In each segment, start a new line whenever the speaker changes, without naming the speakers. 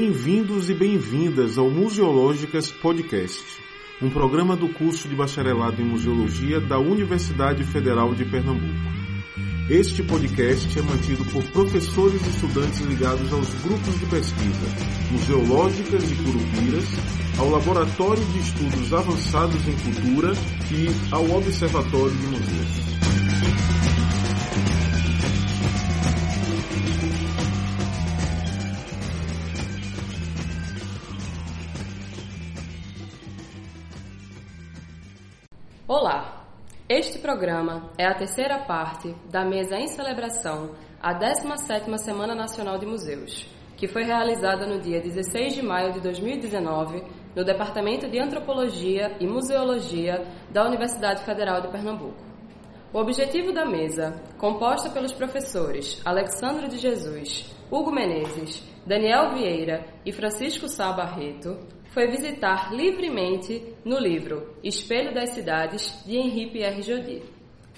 Bem-vindos e bem-vindas ao Museológicas Podcast, um programa do curso de bacharelado em Museologia da Universidade Federal de Pernambuco. Este podcast é mantido por professores e estudantes ligados aos grupos de pesquisa Museológicas e Curupiras, ao Laboratório de Estudos Avançados em Cultura e ao Observatório de Museus.
Olá! Este programa é a terceira parte da mesa em celebração à 17ª Semana Nacional de Museus, que foi realizada no dia 16 de maio de 2019 no Departamento de Antropologia e Museologia da Universidade Federal de Pernambuco. O objetivo da mesa, composta pelos professores Alexandre de Jesus, Hugo Menezes, Daniel Vieira e Francisco Sá Barreto, foi visitar livremente no livro Espelho das Cidades, de Henri Pierre Jodi.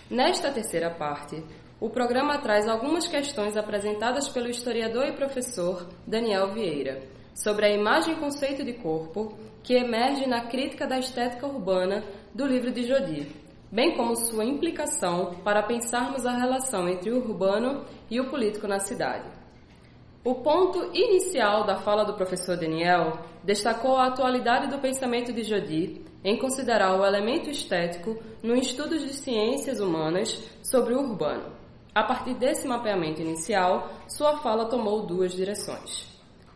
Nesta terceira parte, o programa traz algumas questões apresentadas pelo historiador e professor Daniel Vieira sobre a imagem e conceito de corpo que emerge na crítica da estética urbana do livro de Jodi, bem como sua implicação para pensarmos a relação entre o urbano e o político na cidade. O ponto inicial da fala do professor Daniel destacou a atualidade do pensamento de Jodi em considerar o elemento estético no estudo de ciências humanas sobre o urbano. A partir desse mapeamento inicial, sua fala tomou duas direções.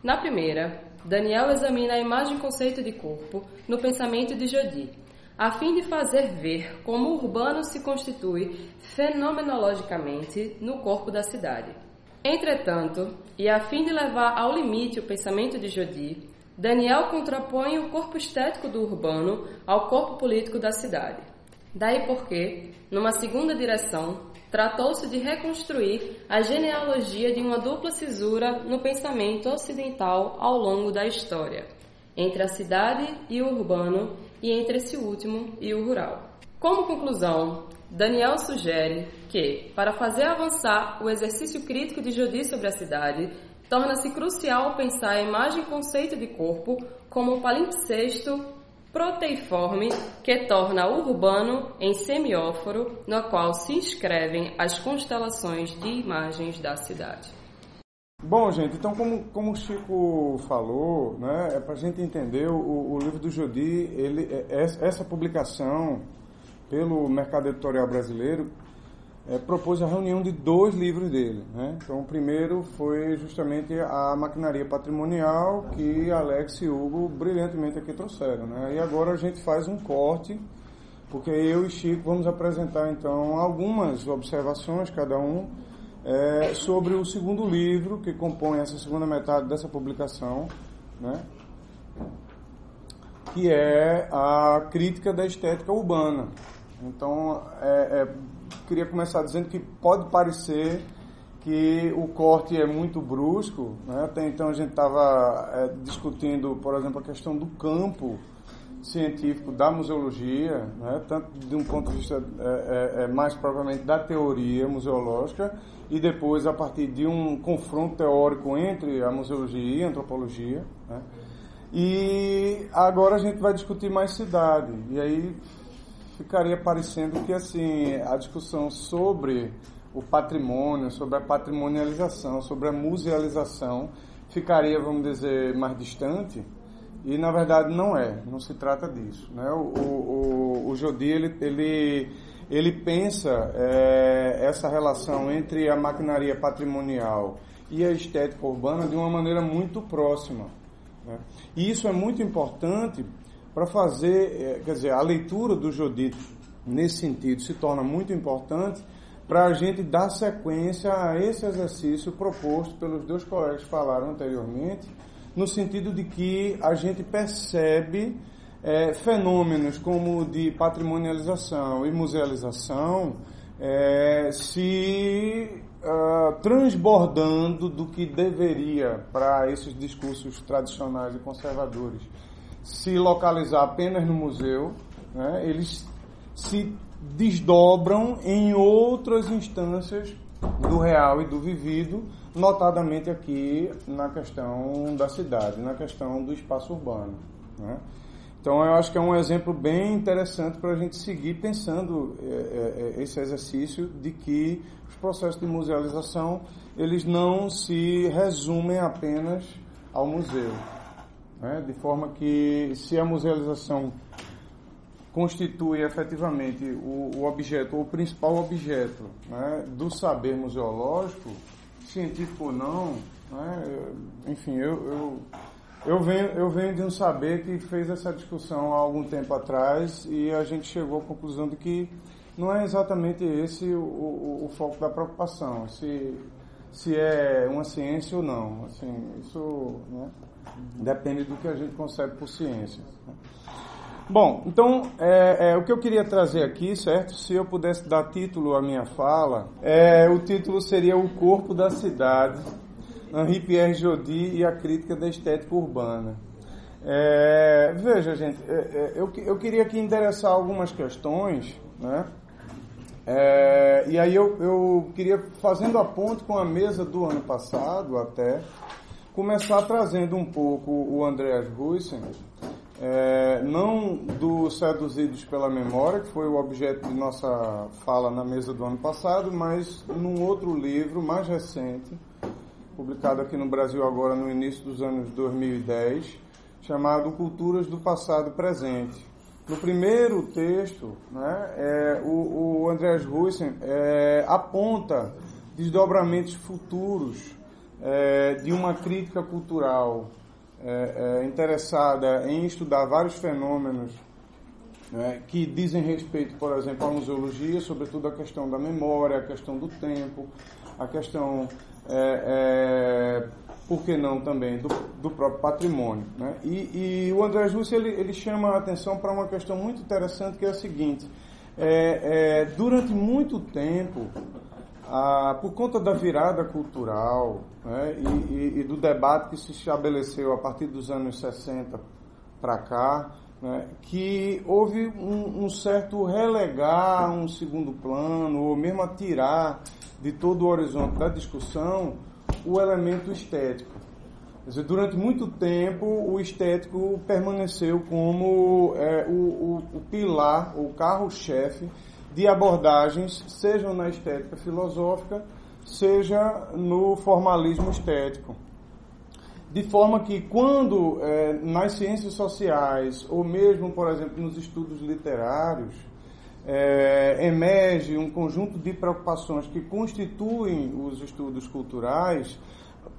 Na primeira, Daniel examina a imagem-conceito de corpo no pensamento de Jodi, a fim de fazer ver como o urbano se constitui fenomenologicamente no corpo da cidade. Entretanto, e a fim de levar ao limite o pensamento de Jodi, Daniel contrapõe o corpo estético do urbano ao corpo político da cidade. Daí porque, numa segunda direção, tratou-se de reconstruir a genealogia de uma dupla cisura no pensamento ocidental ao longo da história, entre a cidade e o urbano e entre esse último e o rural. Como conclusão, Daniel sugere que, para fazer avançar o exercício crítico de Jodi sobre a cidade, torna-se crucial pensar a imagem e conceito de corpo como um palimpsesto proteiforme que torna o urbano em semióforo, no qual se inscrevem as constelações de imagens da cidade.
Bom, gente, então como, como o Chico falou, né, é para a gente entender o, o livro do Jodi, ele, é, essa publicação pelo mercado editorial brasileiro, é, propôs a reunião de dois livros dele. Né? Então, o primeiro foi justamente a maquinaria patrimonial que Alex e Hugo brilhantemente aqui trouxeram. Né? E agora a gente faz um corte, porque eu e Chico vamos apresentar então algumas observações, cada um, é, sobre o segundo livro que compõe essa segunda metade dessa publicação, né? que é a crítica da estética urbana. Então, é, é, queria começar dizendo que pode parecer que o corte é muito brusco. Né? Até então a gente estava é, discutindo, por exemplo, a questão do campo científico da museologia, né? tanto de um ponto de vista é, é, é, mais propriamente da teoria museológica e depois a partir de um confronto teórico entre a museologia e a antropologia. Né? E agora a gente vai discutir mais cidade. E aí ficaria parecendo que assim a discussão sobre o patrimônio, sobre a patrimonialização, sobre a musealização ficaria, vamos dizer, mais distante. E na verdade não é, não se trata disso. Né? O, o, o Jodi ele, ele, ele pensa é, essa relação entre a maquinaria patrimonial e a estética urbana de uma maneira muito próxima. Né? E isso é muito importante para fazer, é, quer dizer, a leitura do Jodito nesse sentido se torna muito importante para a gente dar sequência a esse exercício proposto pelos dois colegas que falaram anteriormente, no sentido de que a gente percebe é, fenômenos como de patrimonialização e musealização é, se uh, transbordando do que deveria para esses discursos tradicionais e conservadores. Se localizar apenas no museu, né, eles se desdobram em outras instâncias do real e do vivido, notadamente aqui na questão da cidade, na questão do espaço urbano. Né? Então eu acho que é um exemplo bem interessante para a gente seguir pensando é, é, esse exercício de que os processos de musealização eles não se resumem apenas ao museu, né? de forma que se a musealização constitui efetivamente o, o objeto, o principal objeto né, do saber museológico, científico ou não, né, enfim, eu, eu, eu, venho, eu venho de um saber que fez essa discussão há algum tempo atrás e a gente chegou à conclusão de que não é exatamente esse o, o, o foco da preocupação, se, se é uma ciência ou não. Assim, isso né, depende do que a gente concebe por ciência. Né. Bom, então é, é, o que eu queria trazer aqui, certo? Se eu pudesse dar título à minha fala, é, o título seria O Corpo da Cidade, Henri Pierre Jodi e a Crítica da Estética Urbana. É, veja, gente, é, é, eu, eu queria aqui endereçar algumas questões, né? E aí eu, eu queria, fazendo a ponte com a mesa do ano passado até, começar trazendo um pouco o Andreas Huysen, é, não dos seduzidos pela memória, que foi o objeto de nossa fala na mesa do ano passado, mas num outro livro mais recente, publicado aqui no Brasil agora no início dos anos 2010, chamado Culturas do Passado Presente. No primeiro texto, né, é, o, o Andreas Huysen é, aponta desdobramentos futuros é, de uma crítica cultural é, é, interessada em estudar vários fenômenos né, que dizem respeito, por exemplo, à museologia, sobretudo a questão da memória, a questão do tempo, a questão, é, é por que não também, do, do próprio patrimônio. Né? E, e, o André Jussi ele, ele chama a atenção para uma questão muito interessante, que é a seguinte, é, é, durante muito tempo, ah, por conta da virada cultural né, e, e, e, do debate que se estabeleceu a partir dos anos 60 para cá, né, que houve um, um, certo relegar um segundo plano, ou mesmo a tirar de todo o horizonte da discussão o elemento estético. Quer dizer, durante muito tempo, o estético permaneceu como é, o, o, o pilar, o carro-chefe de abordagens, sejam na estética filosófica, seja no formalismo estético. De forma que, quando é, nas ciências sociais, ou mesmo, por exemplo, nos estudos literários, é, emerge um conjunto de preocupações que constituem os estudos culturais,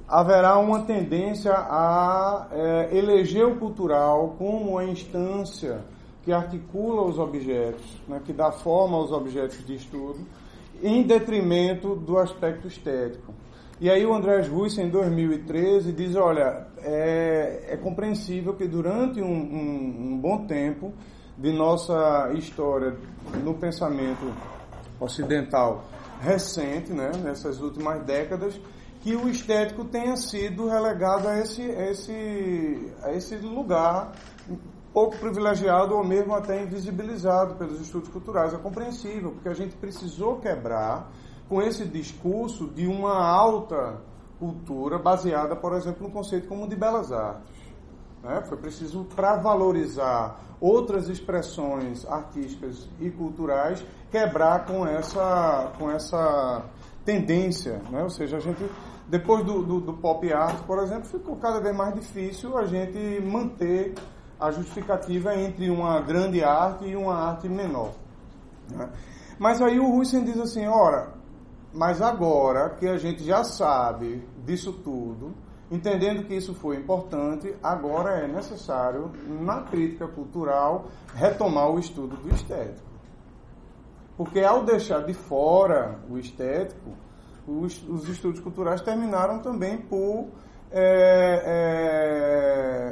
haverá uma tendência a é, eleger o cultural como a instância que articula os objetos, né, que dá forma aos objetos de estudo, em detrimento do aspecto estético. E aí o Andrés Ruiz, em 2013, diz, olha, é, é compreensível que durante um, um, um bom tempo de nossa história no pensamento ocidental recente, né, nessas últimas décadas, que o estético tenha sido relegado a esse, a esse, a esse lugar pouco privilegiado ou mesmo até invisibilizado pelos estudos culturais. É compreensível, porque a gente precisou quebrar com esse discurso de uma alta cultura baseada, por exemplo, no conceito como de belas artes. Né? Foi preciso, para valorizar outras expressões artísticas e culturais, quebrar com essa, com essa tendência. Né? Ou seja, a gente, depois do, do, do pop art, por exemplo, ficou cada vez mais difícil a gente manter a justificativa entre uma grande arte e uma arte menor. Né? Mas aí o Husserl diz assim, ora, mas agora que a gente já sabe disso tudo, entendendo que isso foi importante, agora é necessário, na crítica cultural, retomar o estudo do estético. Porque ao deixar de fora o estético, os, os estudos culturais terminaram também por é,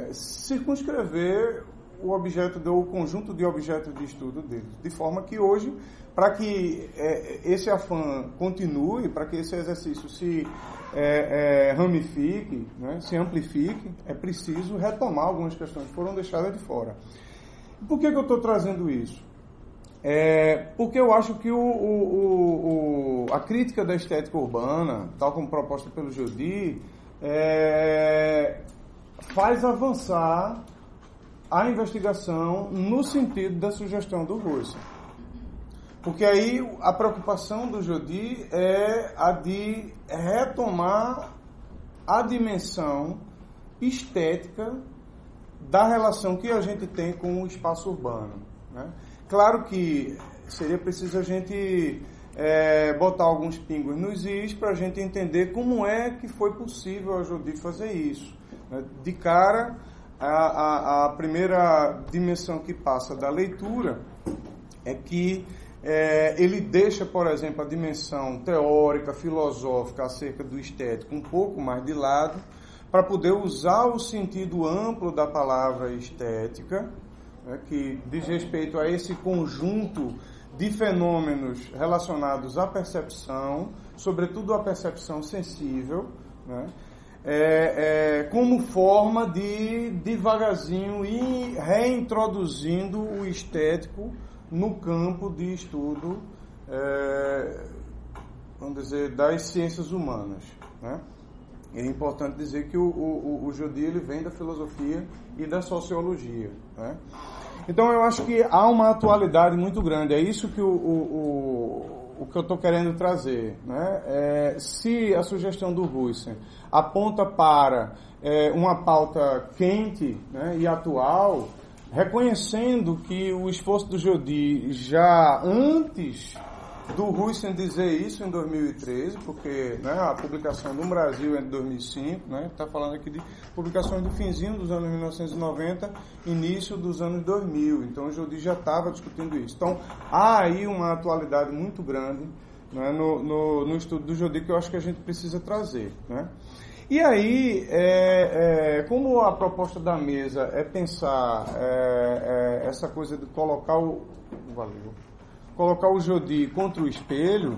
é, circunscrever o objeto, do, o conjunto de objetos de estudo deles. De forma que hoje, para que é, esse afã continue, para que esse exercício se é, é, ramifique, né, se amplifique, é preciso retomar algumas questões que foram deixadas de fora. Por que, que eu estou trazendo isso? É, porque eu acho que o, o, o, a crítica da estética urbana, tal como proposta pelo Jodi, é, faz avançar a investigação no sentido da sugestão do Russo. Porque aí a preocupação do Jodi é a de retomar a dimensão estética da relação que a gente tem com o espaço urbano. Né? Claro que seria preciso a gente é, botar alguns pingos nos is para a gente entender como é que foi possível a Jodi fazer isso. Né? De cara, a, a, a, primeira dimensão que passa da leitura é que é, ele deixa, por exemplo, a dimensão teórica, filosófica acerca do estético um pouco mais de lado, para poder usar o sentido amplo da palavra estética né, que diz respeito a esse conjunto de fenômenos relacionados à percepção, sobretudo à percepção sensível, né, é, é, como forma de devagarzinho ir reintroduzindo o estético no campo de estudo, é, vamos dizer, das ciências humanas. Né? É importante dizer que o, o, o ele vem da filosofia e da sociologia. Né? Então eu acho que há uma atualidade muito grande. É isso que o, o, o que eu estou querendo trazer. Né? É, se a sugestão do Russen aponta para é, uma pauta quente né, e atual, reconhecendo que o esforço do Jodi já antes do Russen dizer isso em 2013, porque né, a publicação no Brasil é de 2005, né, está falando aqui de publicações do finzinho dos anos 1990, início dos anos 2000. Então o Jodi já estava discutindo isso. Então há aí uma atualidade muito grande né, no, no, no, estudo do Jodi que eu acho que a gente precisa trazer. Né? E aí, é, é, como a proposta da mesa é pensar é, é essa coisa de colocar o. Valeu colocar o Jodi contra o espelho,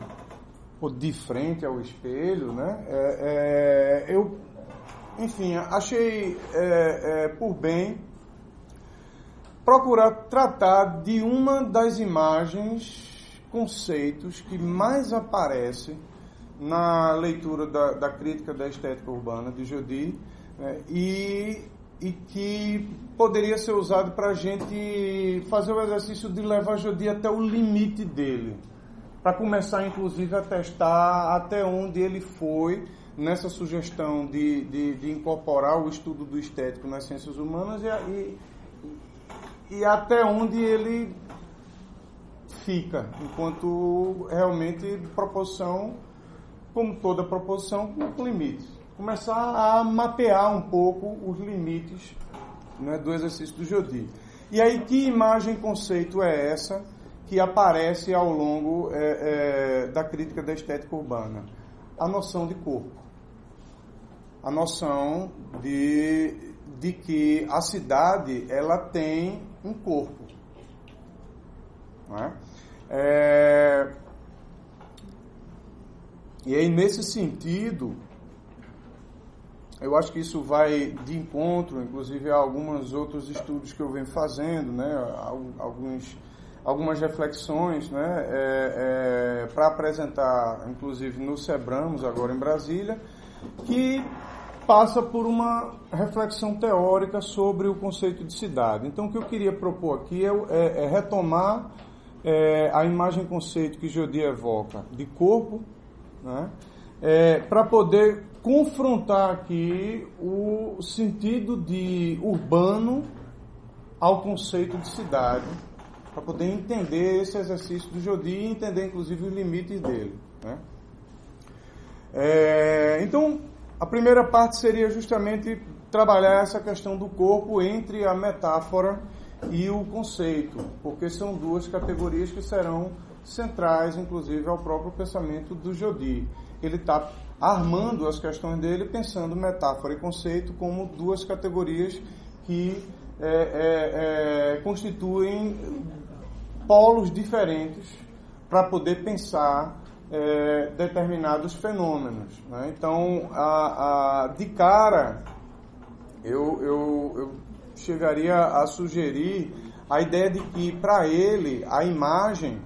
ou de frente ao espelho, né? É, é, eu, enfim, achei é, é, por bem procurar tratar de uma das imagens, conceitos que mais aparece na leitura da, da crítica da estética urbana de Jodi né? e e que poderia ser usado para a gente fazer o exercício de levar o Jodi até o limite dele. Para começar, inclusive, a testar até onde ele foi nessa sugestão de, de, de incorporar o estudo do estético nas ciências humanas e, e, e até onde ele fica, enquanto realmente proposição, como toda proposição, com limites começar a mapear um pouco os limites né, do exercício do Jodi. E aí, que imagem conceito é essa que aparece ao longo é, é, da crítica da estética urbana? A noção de corpo. A noção de, de que a cidade ela tem um corpo. Não é? É, e aí, nesse sentido, eu acho que isso vai de encontro, inclusive, a alguns outros estudos que eu venho fazendo, né? Alguns, algumas reflexões né? É, é, para apresentar, inclusive, no Sebramos, agora em Brasília, que passa por uma reflexão teórica sobre o conceito de cidade. Então, o que eu queria propor aqui é, é, é retomar é, a imagem-conceito que Jodi evoca de corpo, né? É, para poder confrontar aqui o sentido de urbano ao conceito de cidade, para poder entender esse exercício do Jodi e entender inclusive os limites dele. Né? É, então, a primeira parte seria justamente trabalhar essa questão do corpo entre a metáfora e o conceito, porque são duas categorias que serão centrais, inclusive, ao próprio pensamento do Jodi. Ele está armando as questões dele, pensando metáfora e conceito como duas categorias que é, é, é, constituem polos diferentes para poder pensar é, determinados fenômenos. Né? Então, a, a, de cara, eu, eu, eu chegaria a sugerir a ideia de que para ele a imagem,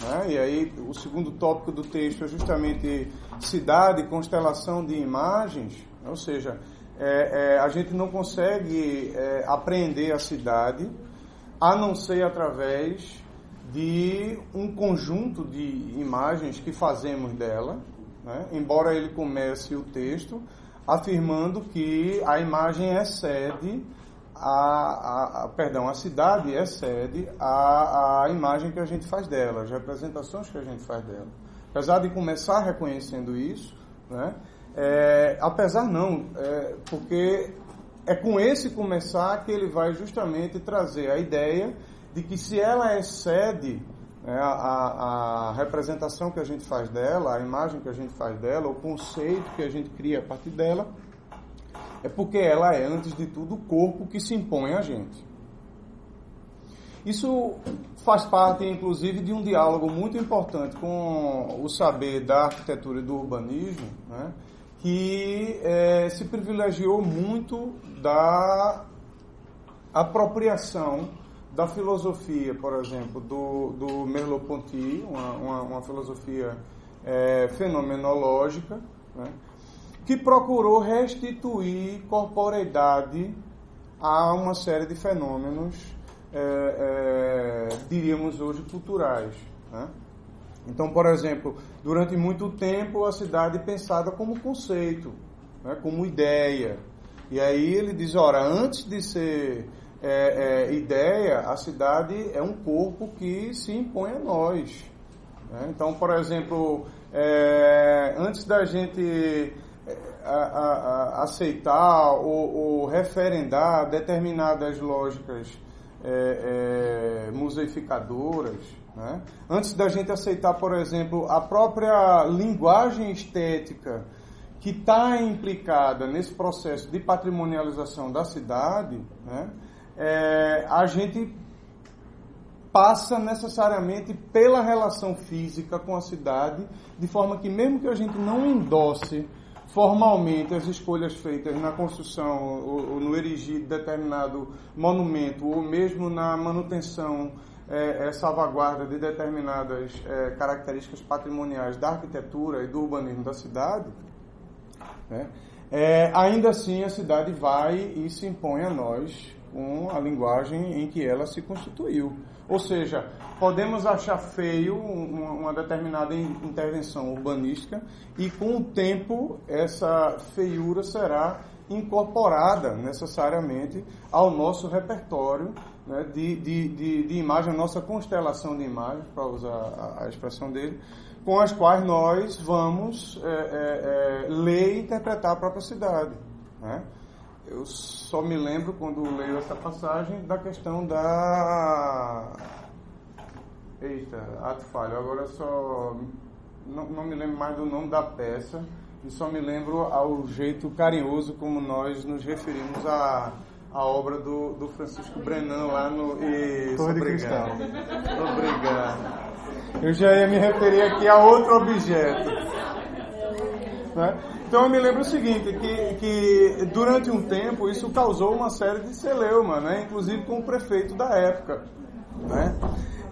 né, e aí o segundo tópico do texto é justamente cidade, constelação de imagens, ou seja, é, é, a gente não consegue é, apreender a cidade a não ser através de um conjunto de imagens que fazemos dela, né? embora ele comece o texto afirmando que a imagem excede a, a, a, perdão, a cidade excede a, a imagem que a gente faz dela, as representações que a gente faz dela. Apesar de começar reconhecendo isso, né? É, apesar não, é, porque é com esse começar que ele vai justamente trazer a ideia de que se ela excede né, a, a, representação que a gente faz dela, a imagem que a gente faz dela, o conceito que a gente cria a partir dela, é porque ela é, antes de tudo, o corpo que se impõe a gente. Isso faz parte, inclusive, de um diálogo muito importante com o saber da arquitetura e do urbanismo, né, que é, se privilegiou muito da apropriação da filosofia, por exemplo, do, do Merleau-Ponty, uma, uma, uma, filosofia é, fenomenológica, né, que procurou restituir corporeidade a uma série de fenômenos, é, é, diríamos hoje, culturais. Né? Então, por exemplo, durante muito tempo a cidade pensada como conceito, né, como ideia. E aí ele diz, ora, antes de ser é, é, ideia, a cidade é um corpo que se impõe a nós. Né? Então, por exemplo, é, antes da gente é, a, a, a aceitar ou, ou, referendar determinadas lógicas é, é, museificadoras, né? antes da gente aceitar, por exemplo, a própria linguagem estética que está implicada nesse processo de patrimonialização da cidade, né? é, a gente passa necessariamente pela relação física com a cidade, de forma que mesmo que a gente não endosse formalmente as escolhas feitas na construção ou, ou no erigir de determinado monumento, ou mesmo na manutenção, é, é, salvaguarda de determinadas é, características patrimoniais da arquitetura e do urbanismo da cidade, né? É, ainda assim a cidade vai e se impõe a nós com a linguagem em que ela se constituiu. Ou seja, podemos achar feio uma, determinada intervenção urbanística e com o tempo essa feiura será incorporada necessariamente ao nosso repertório né, de, de, de, de, imagem, a nossa constelação de imagens, para usar a, a, expressão dele, com as quais nós vamos é, é, é, ler e interpretar a própria cidade. Né? Eu só me lembro, quando leio essa passagem, da questão da. Eita, ato falho. Agora só. Não, não me lembro mais do nome da peça e só me lembro ao jeito carinhoso como nós nos referimos à, à obra do, do Francisco Brenan lá no. Isso,
Torre obrigado.
Obrigado. Eu já ia me referir aqui a outro objeto. Né? Então eu me lembro o seguinte, que, que durante um tempo isso causou uma série de celeuma, né? inclusive com o prefeito da época. Né?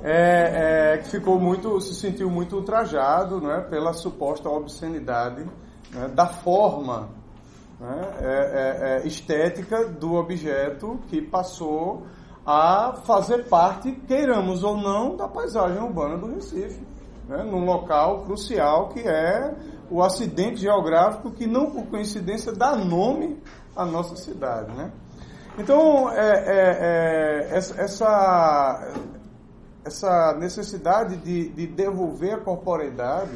É, é, que ficou muito, se sentiu muito ultrajado né? pela suposta obscenidade né? da forma né? é, é, é estética do objeto que passou a fazer parte, queiramos ou não, da paisagem urbana do Recife, né? num local crucial que é o acidente geográfico que não por coincidência dá nome à nossa cidade, né? Então, é, é, é, essa, essa necessidade de, de devolver a corporeidade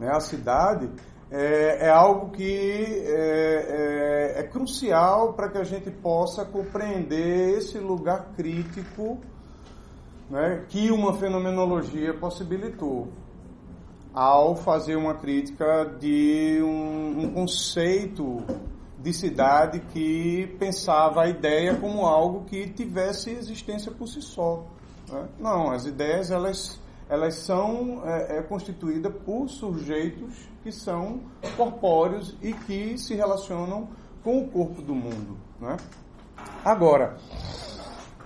né, à cidade é, é algo que é, é, é crucial para que a gente possa compreender esse lugar crítico né, que uma fenomenologia possibilitou ao fazer uma crítica de um, um conceito de cidade que pensava a ideia como algo que tivesse existência por si só. Né? Não, as ideias elas, elas são é, é, constituídas por sujeitos que são corpóreos e que se relacionam com o corpo do mundo. Né? Agora,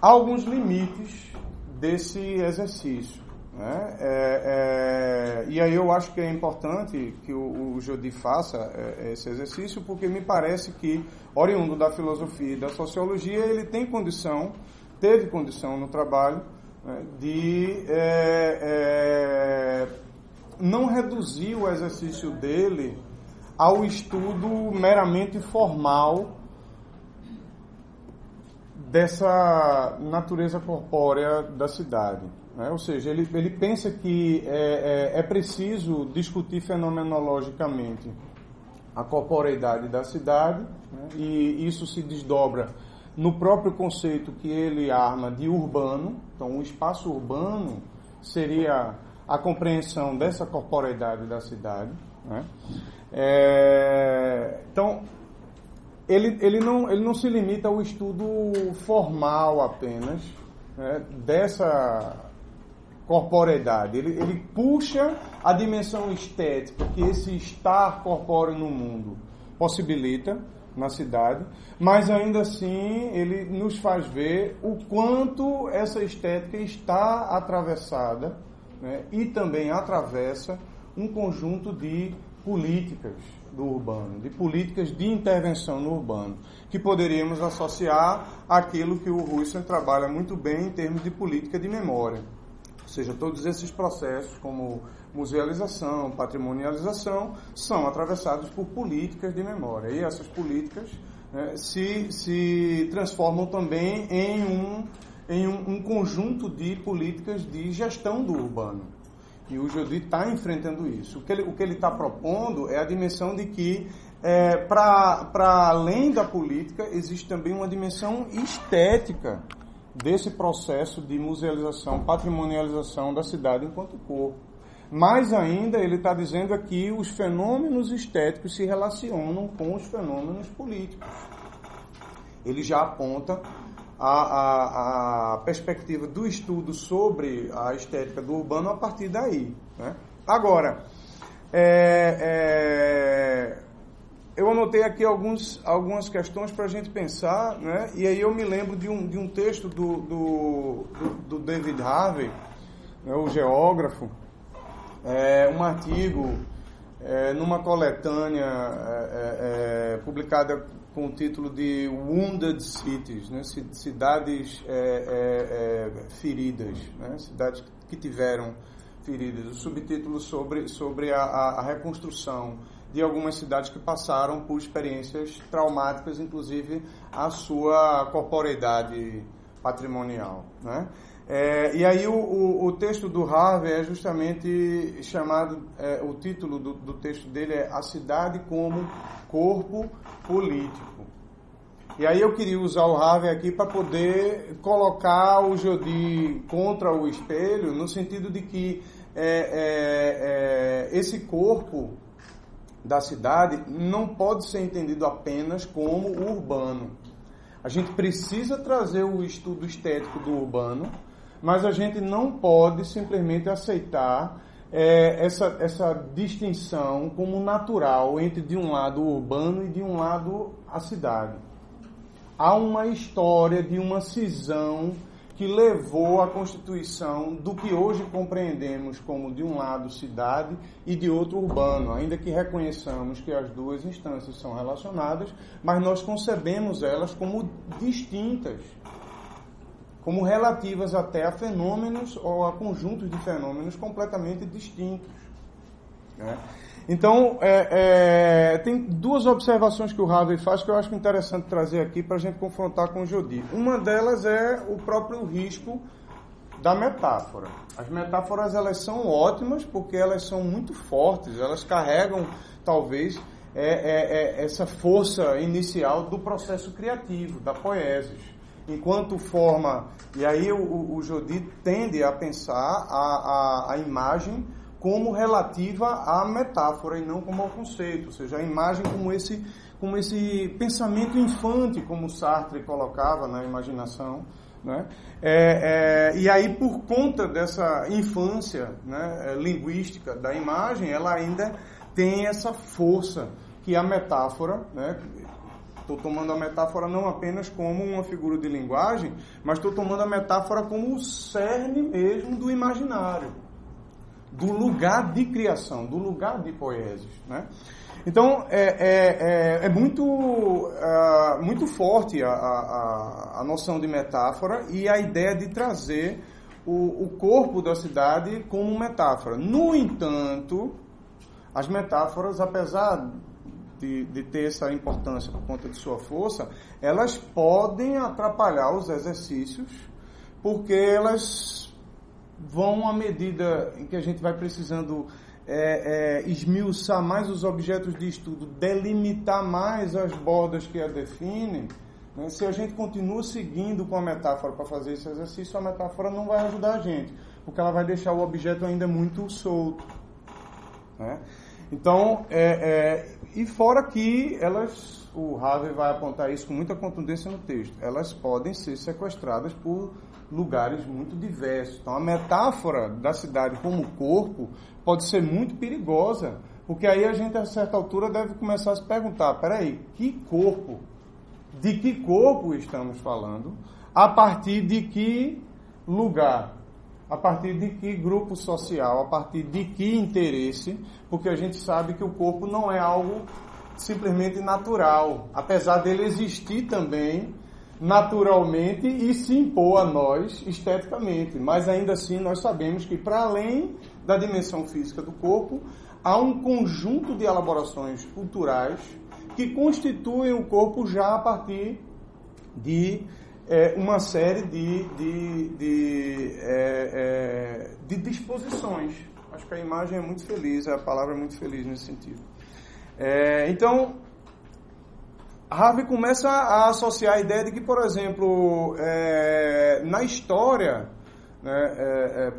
há alguns limites desse exercício. Né? É, é, e aí eu acho que é importante que o, o Jodi faça é, esse exercício, porque me parece que, oriundo da filosofia e da sociologia, ele tem condição, teve condição no trabalho, né, de é, é, não reduzir o exercício dele ao estudo meramente formal dessa natureza corpórea da cidade. Né? Ou seja, ele, ele pensa que é, é, é preciso discutir fenomenologicamente a corporeidade da cidade, né? e isso se desdobra no próprio conceito que ele arma de urbano. Então, o espaço urbano seria a compreensão dessa corporeidade da cidade. Né? É, então, ele, ele, não, ele não se limita ao estudo formal apenas né, dessa corporeidade. Ele, ele puxa a dimensão estética que esse estar corpóreo no mundo possibilita na cidade, mas ainda assim ele nos faz ver o quanto essa estética está atravessada né, e também atravessa um conjunto de políticas do urbano, de políticas de intervenção no urbano, que poderíamos associar àquilo que o Husserl trabalha muito bem em termos de política de memória. Seja, todos esses processos, como musealização, patrimonialização, são atravessados por políticas de memória. E essas políticas né, se, se transformam também em um, em um, um conjunto de políticas de gestão do urbano. E o Jodi está enfrentando isso. O que ele está propondo é a dimensão de que, é, para além da política, existe também uma dimensão estética desse processo de musealização, patrimonialização da cidade enquanto corpo. Mais ainda, ele está dizendo aqui os fenômenos estéticos se relacionam com os fenômenos políticos. Ele já aponta a, a, a, perspectiva do estudo sobre a estética do urbano a partir daí. Né? Agora, é, é, eu anotei aqui alguns, algumas questões para a gente pensar, né? e aí eu me lembro de um, de um texto do, do, do, David Harvey, né, o geógrafo, é, um artigo é, numa coletânea é, é, é publicada com o título de Wounded Cities, né? cidades é, feridas, né? cidades que tiveram feridas. O subtítulo sobre, sobre a, a, reconstrução de algumas cidades que passaram por experiências traumáticas, inclusive a sua corporeidade patrimonial. Né? É, e aí o, o, o, texto do Harvey é justamente chamado, é, o título do, do, texto dele é A Cidade como Corpo Político. E aí eu queria usar o Harvey aqui para poder colocar o Jodi contra o espelho, no sentido de que é, é, é esse corpo da cidade não pode ser entendido apenas como urbano. A gente precisa trazer o estudo estético do urbano, mas a gente não pode simplesmente aceitar é, essa, essa distinção como natural entre, de um lado, o urbano e de um lado, a cidade. Há uma história de uma cisão que levou à constituição do que hoje compreendemos como, de um lado, cidade e de outro, urbano, ainda que reconheçamos que as duas instâncias são relacionadas, mas nós concebemos elas como distintas como relativas até a fenômenos ou a conjuntos de fenômenos completamente distintos. Né? Então, é, é, tem duas observações que o Harvey faz que eu acho interessante trazer aqui para a gente confrontar com o Jodi. Uma delas é o próprio risco da metáfora. As metáforas elas são ótimas porque elas são muito fortes, elas carregam talvez é, é, é essa força inicial do processo criativo, da poesis enquanto forma. E aí o, o Jodi tende a pensar a, a, a imagem como relativa à metáfora e não como ao conceito, ou seja, a imagem como esse, como esse pensamento infante, como Sartre colocava na imaginação. Né? É, é, e aí, por conta dessa infância né, é, linguística da imagem, ela ainda tem essa força que a metáfora, né, Estou tomando a metáfora não apenas como uma figura de linguagem, mas estou tomando a metáfora como o cerne mesmo do imaginário, do lugar de criação, do lugar de poeses. Né? Então, é, é, é, é muito, uh, muito forte a, a, a, noção de metáfora e a ideia de trazer o, o corpo da cidade como metáfora. No entanto, as metáforas, apesar de, de, ter essa importância por conta de sua força, elas podem atrapalhar os exercícios, porque elas vão à medida em que a gente vai precisando é, é, esmiuçar mais os objetos de estudo, delimitar mais as bordas que a definem, né? se a gente continua seguindo com a metáfora para fazer esse exercício, a metáfora não vai ajudar a gente, porque ela vai deixar o objeto ainda muito solto. Né? Então, é, é, e fora que elas, o Harvey vai apontar isso com muita contundência no texto, elas podem ser sequestradas por lugares muito diversos. Então, a metáfora da cidade como corpo pode ser muito perigosa, porque aí a gente, a certa altura, deve começar a se perguntar: peraí, que corpo? De que corpo estamos falando? A partir de que lugar? A partir de que grupo social? A partir de que interesse? Porque a gente sabe que o corpo não é algo simplesmente natural, apesar dele existir também naturalmente e se impor a nós esteticamente. Mas ainda assim nós sabemos que para além da dimensão física do corpo, há um conjunto de elaborações culturais que constituem o corpo já a partir de é, uma série de, de, de, é, é, de disposições. Acho que a imagem é muito feliz, a palavra é muito feliz nesse sentido. É, então, Harvey começa a associar a ideia de que, por exemplo, é, na história né, é, é,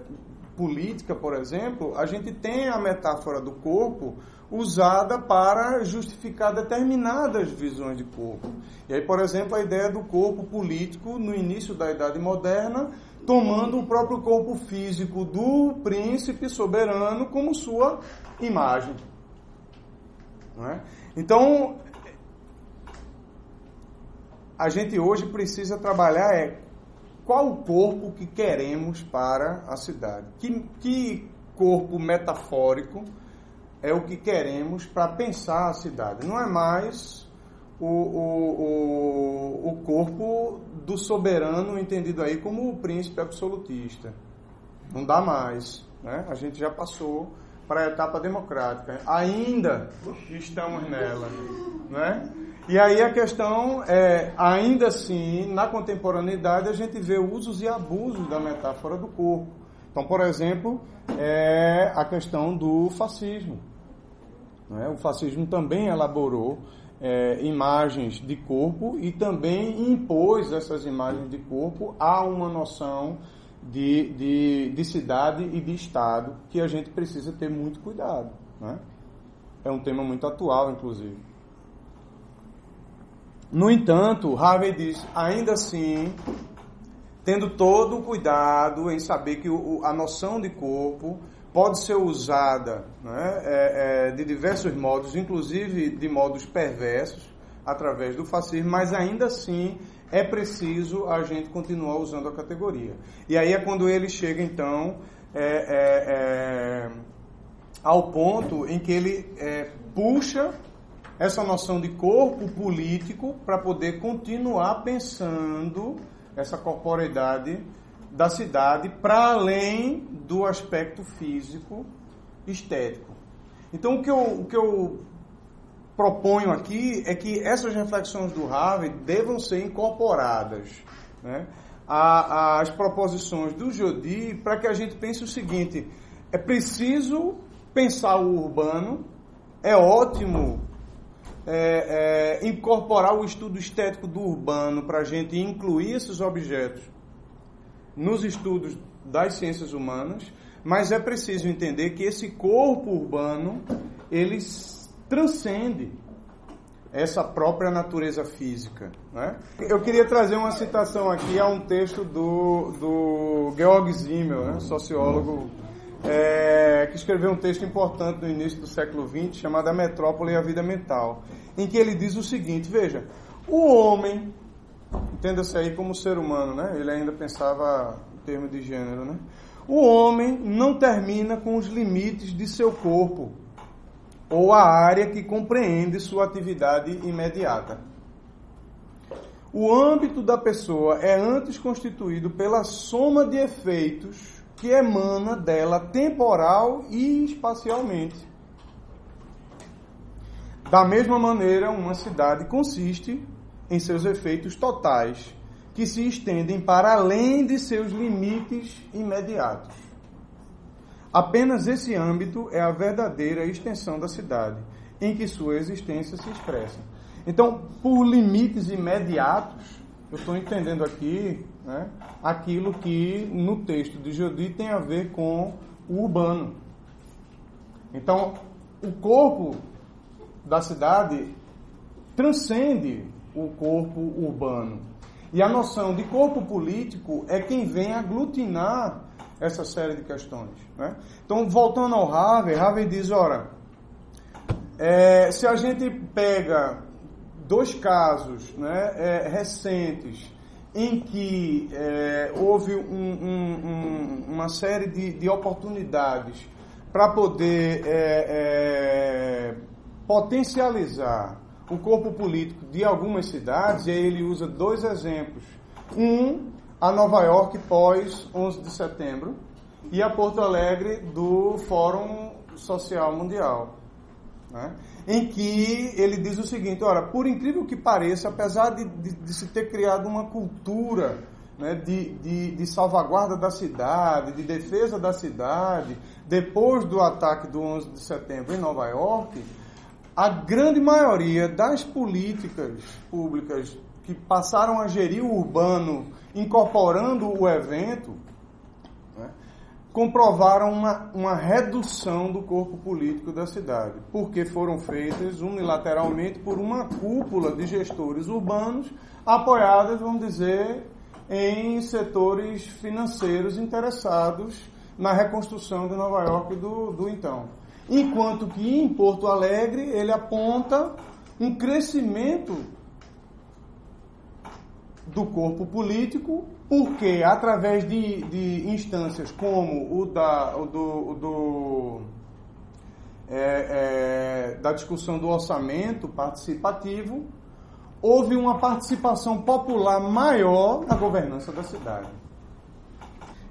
política, por exemplo, a gente tem a metáfora do corpo usada para justificar determinadas visões de corpo. E aí, por exemplo, a ideia do corpo político no início da Idade Moderna, tomando o próprio corpo físico do príncipe soberano como sua imagem. É? Então, a gente hoje precisa trabalhar é qual o corpo que queremos para a cidade. Que, que corpo metafórico é o que queremos para pensar a cidade. Não é mais o, o, o, o corpo do soberano entendido aí como o príncipe absolutista. Não dá mais. Né? A gente já passou para a etapa democrática. Ainda estamos nela. Né? E aí a questão é, ainda assim, na contemporaneidade, a gente vê usos e abusos da metáfora do corpo. Então, por exemplo, é a questão do fascismo. Né? O fascismo também elaborou é, imagens de corpo e também impôs essas imagens de corpo a uma noção de, de, de cidade e de Estado que a gente precisa ter muito cuidado. Né? É um tema muito atual, inclusive. No entanto, Harvey diz, ainda assim, tendo todo o cuidado em saber que o, a noção de corpo pode ser usada né, é, é, de diversos modos, inclusive de modos perversos, através do fascismo, mas ainda assim é preciso a gente continuar usando a categoria. E aí é quando ele chega, então, é, é, é ao ponto em que ele é, puxa essa noção de corpo político para poder continuar pensando essa corporeidade da cidade para além do aspecto físico estético. Então o que eu, o que eu proponho aqui é que essas reflexões do Harvey devam ser incorporadas né, às proposições do Jodi para que a gente pense o seguinte: é preciso pensar o urbano, é ótimo é, é, incorporar o estudo estético do urbano para a gente incluir esses objetos nos estudos das ciências humanas, mas é preciso entender que esse corpo urbano ele transcende essa própria natureza física. Né? Eu queria trazer uma citação aqui a um texto do, do Georg Simmel, né? sociólogo é, que escreveu um texto importante no início do século XX chamado A Metrópole e a Vida Mental, em que ele diz o seguinte: veja, O homem, entenda-se aí como ser humano, né? Ele ainda pensava em termos de gênero, né? O homem não termina com os limites de seu corpo ou a área que compreende sua atividade imediata. O âmbito da pessoa é antes constituído pela soma de efeitos que emana dela temporal e espacialmente. Da mesma maneira, uma cidade consiste em seus efeitos totais, que se estendem para além de seus limites imediatos. Apenas esse âmbito é a verdadeira extensão da cidade, em que sua existência se expressa. Então, por limites imediatos, eu estou entendendo aqui né, aquilo que no texto de Jodi tem a ver com o urbano. Então, o corpo da cidade transcende o corpo urbano. E a noção de corpo político é quem vem aglutinar essa série de questões. Né? Então, voltando ao Harvey, Harvey diz, ora, é, se a gente pega dois casos né, é, recentes em que é, houve um, um, um, uma série de, de oportunidades para poder é, é, potencializar o corpo político de algumas cidades, e aí ele usa dois exemplos. Um a Nova York pós 11 de setembro e a Porto Alegre do Fórum Social Mundial. Né? Em que ele diz o seguinte: ora, por incrível que pareça, apesar de, de, de se ter criado uma cultura né, de, de, de, salvaguarda da cidade, de defesa da cidade, depois do ataque do 11 de setembro em Nova York, a grande maioria das políticas públicas que passaram a gerir o urbano incorporando o evento, comprovaram uma, uma redução do corpo político da cidade, porque foram feitas unilateralmente por uma cúpula de gestores urbanos apoiadas, vamos dizer, em setores financeiros interessados na reconstrução de Nova York do, do então. Enquanto que em Porto Alegre ele aponta um crescimento do corpo político, porque através de, de instâncias como o da, o do, o do é, é, da discussão do orçamento participativo, houve uma participação popular maior na governança da cidade.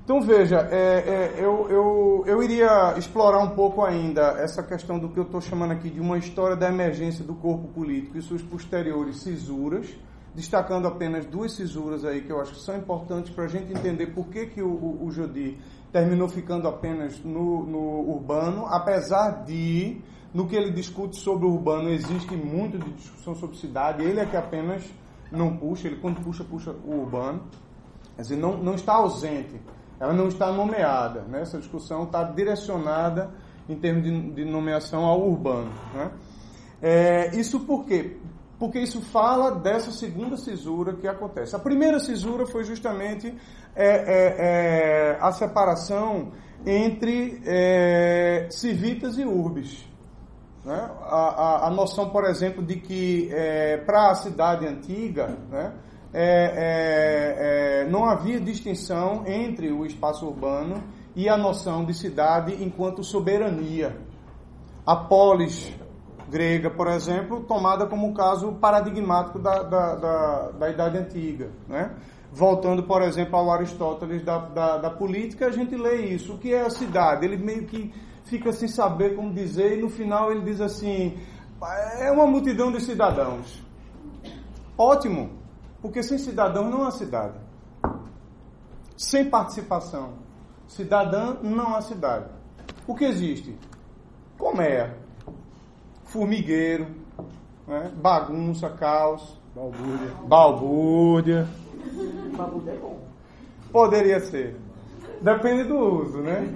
Então veja, é, é eu, eu, eu iria explorar um pouco ainda essa questão do que eu estou chamando aqui de uma história da emergência do corpo político e suas posteriores cisuras destacando apenas duas cisuras aí que eu acho que são importantes para a gente entender por que, que o, o, o Jodi terminou ficando apenas no, no urbano, apesar de, no que ele discute sobre o urbano, existe muito de discussão sobre cidade, ele é que apenas não puxa, ele quando puxa, puxa o urbano, quer dizer, não, não está ausente, ela não está nomeada, né? essa discussão está direcionada em termos de, de nomeação ao urbano. Né? É, isso por quê? Porque isso fala dessa segunda cisura que acontece. A primeira cisura foi justamente é, é, é, a separação entre é, civitas e urbes. Né? A, a, a, noção, por exemplo, de que é, para a cidade antiga né, é, não havia distinção entre o espaço urbano e a noção de cidade enquanto soberania. A polis grega, por exemplo, tomada como um caso paradigmático da, da, da, da Idade Antiga. Né? Voltando, por exemplo, ao Aristóteles da, da, da, política, a gente lê isso. O que é a cidade? Ele meio que fica sem saber como dizer, e no final ele diz assim: é uma multidão de cidadãos. Ótimo, porque sem cidadão não há cidade. Sem participação cidadã não há cidade. O que existe? Colmeia formigueiro, né? bagunça, caos.
Balbúrdia.
Balbúrdia.
Balbúrdia é bom.
Poderia ser. Depende do uso, né?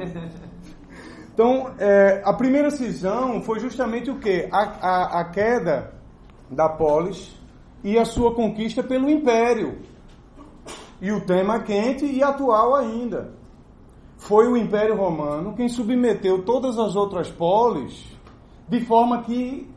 Então, é, a primeira cisão foi justamente o quê? A, a, a queda da polis e a sua conquista pelo império. E o tema quente e atual ainda. Foi o Império Romano quem submeteu todas as outras polis de forma que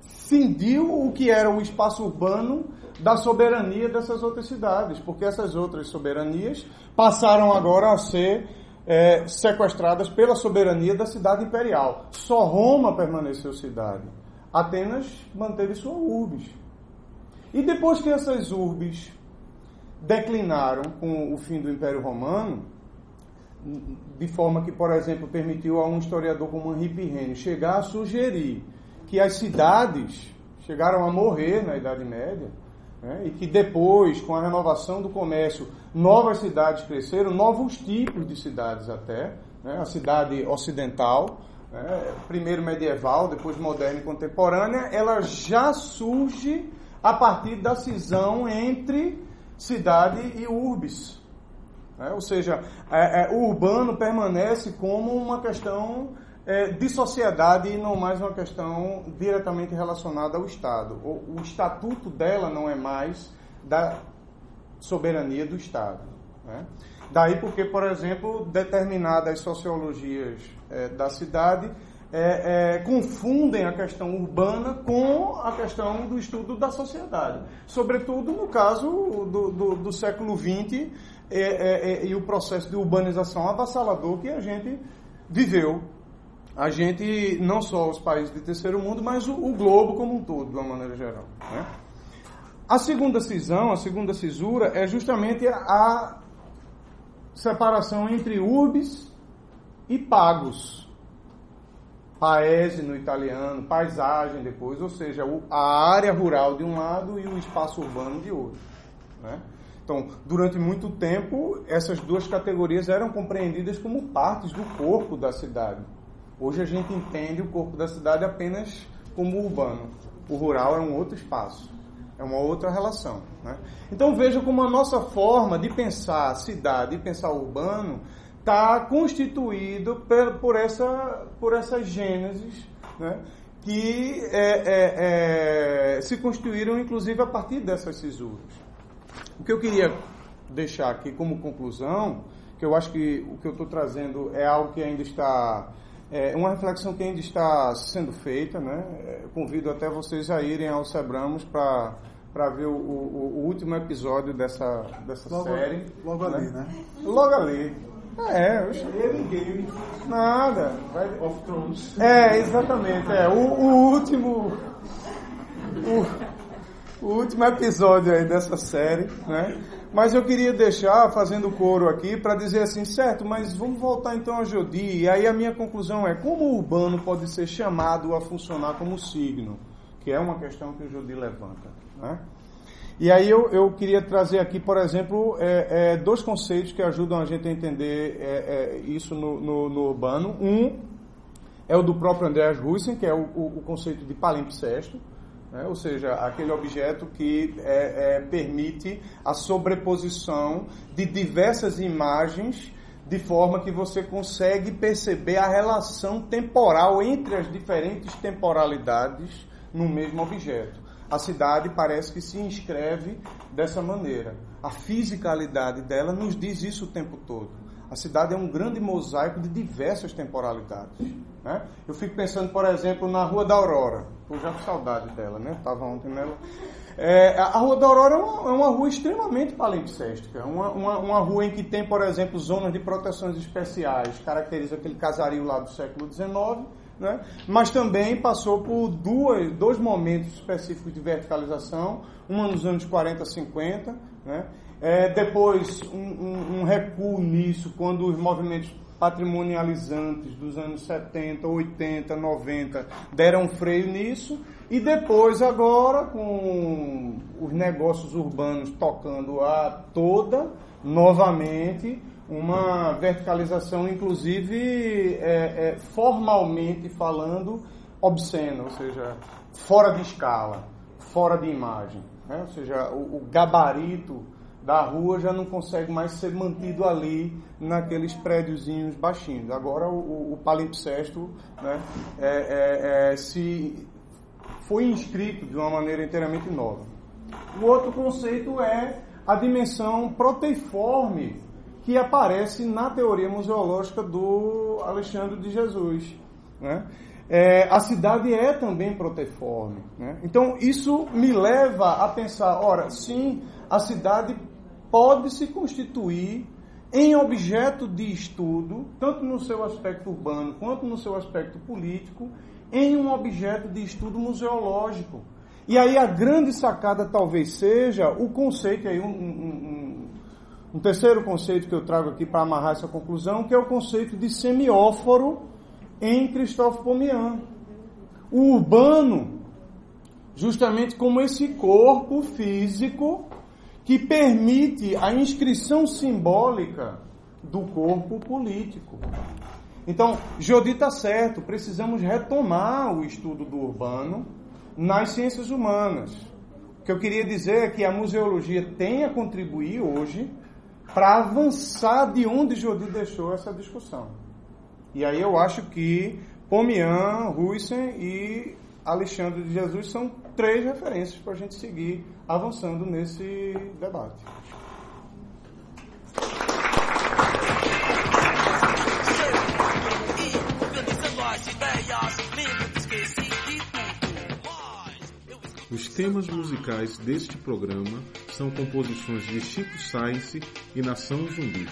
cindiu o que era o espaço urbano da soberania dessas outras cidades, porque essas outras soberanias passaram agora a ser é, sequestradas pela soberania da cidade imperial. Só Roma permaneceu cidade. Atenas manteve sua urbes. E depois que essas urbes declinaram com o fim do Império Romano, de forma que, por exemplo, permitiu a um historiador como Henri Pirrene chegar a sugerir que as cidades chegaram a morrer na Idade Média, né, e que depois, com a renovação do comércio, novas cidades cresceram, novos tipos de cidades até, né, a cidade ocidental, né, primeiro medieval, depois moderna e contemporânea, ela já surge a partir da cisão entre cidade e urbis. Né? Ou seja, é, é, o urbano permanece como uma questão é, de sociedade e não mais uma questão diretamente relacionada ao Estado. O, o estatuto dela não é mais da soberania do Estado. Né? Daí porque, por exemplo, determinadas sociologias é, da cidade é, é, confundem a questão urbana com a questão do estudo da sociedade. Sobretudo no caso do, do, do século XX é, é, é, e o processo de urbanização avassalador que a gente viveu. A gente, não só os países de terceiro mundo, mas o, o globo como um todo, de uma maneira geral. Né? A segunda cisão, a segunda cisura, é justamente a separação entre urbes e pagos paese no italiano, paisagem depois, ou seja, a área rural de um lado e o espaço urbano de outro. Né? Então, durante muito tempo, essas duas categorias eram compreendidas como partes do corpo da cidade. Hoje a gente entende o corpo da cidade apenas como urbano. O rural é um outro espaço, é uma outra relação. Né? Então veja como a nossa forma de pensar cidade e pensar urbano está constituído por, essa, por essas gênesis né, que é, é, é, se constituíram inclusive a partir dessas cisuras. O que eu queria deixar aqui como conclusão, que eu acho que o que eu estou trazendo é algo que ainda está é uma reflexão que ainda está sendo feita, né? É, convido até vocês a irem ao Sebramos para para ver o, o, o, último episódio dessa, dessa
logo,
série.
Logo né? ali, né?
Logo ali. É, eu
Game.
Nada.
Vai... Of Thrones.
É, exatamente. É, o, o último. O, o, último episódio aí dessa série, né? Mas eu queria deixar, fazendo coro aqui, para dizer assim, certo, mas vamos voltar então a Jodi. E aí a minha conclusão é como o urbano pode ser chamado a funcionar como signo, que é uma questão que o Jodi levanta, né? E aí eu, eu queria trazer aqui, por exemplo, é, é, dois conceitos que ajudam a gente a entender é, é isso no, no, no, urbano. Um é o do próprio Andreas Huysen, que é o, o, o conceito de palimpsesto, né? ou seja, aquele objeto que é, é, permite a sobreposição de diversas imagens de forma que você consegue perceber a relação temporal entre as diferentes temporalidades no mesmo objeto a cidade parece que se inscreve dessa maneira. A fisicalidade dela nos diz isso o tempo todo. A cidade é um grande mosaico de diversas temporalidades. Né? Eu fico pensando, por exemplo, na Rua da Aurora. Já com saudade dela, né? Estava ontem nela. É, a Rua da Aurora é uma, é uma rua extremamente palimpséstica. Uma, uma, uma, rua em que tem, por exemplo, zonas de proteções especiais. Caracteriza aquele casario lá do século XIX né? mas também passou por duas, dois momentos específicos de verticalização, uma nos anos 40, 50, né? É, depois um, um, um, recuo nisso quando os movimentos patrimonializantes dos anos 70, 80, 90 deram freio nisso, e depois agora com os negócios urbanos tocando a toda, novamente, uma verticalização, inclusive é, é, formalmente falando, obscena, ou seja, fora de escala, fora de imagem. Né? Ou seja, o, o, gabarito da rua já não consegue mais ser mantido ali naqueles prédiozinhos baixinhos. Agora o, o palimpsesto né, é, é, é, se foi inscrito de uma maneira inteiramente nova. O outro conceito é a dimensão proteiforme que aparece na teoria museológica do Alexandre de Jesus. Né? é, a cidade é também proteforme. Né? Então, isso me leva a pensar: ora, sim, a cidade pode se constituir em objeto de estudo, tanto no seu aspecto urbano quanto no seu aspecto político, em um objeto de estudo museológico. E aí a grande sacada talvez seja o conceito, aí um, um, um, um terceiro conceito que eu trago aqui para amarrar essa conclusão, que é o conceito de semióforo em Cristóvão Pomian. O urbano, justamente como esse corpo físico que permite a inscrição simbólica do corpo político. Então, Jodi está certo, precisamos retomar o estudo do urbano nas ciências humanas. O que eu queria dizer é que a museologia tem a contribuir hoje para avançar de onde Jodi deixou essa discussão. E aí eu acho que Pomian, Ruisen e Alexandre de Jesus são três referências para a gente seguir avançando nesse debate.
Os temas musicais deste programa são composições de Chico Sainz e Nação Zumbi.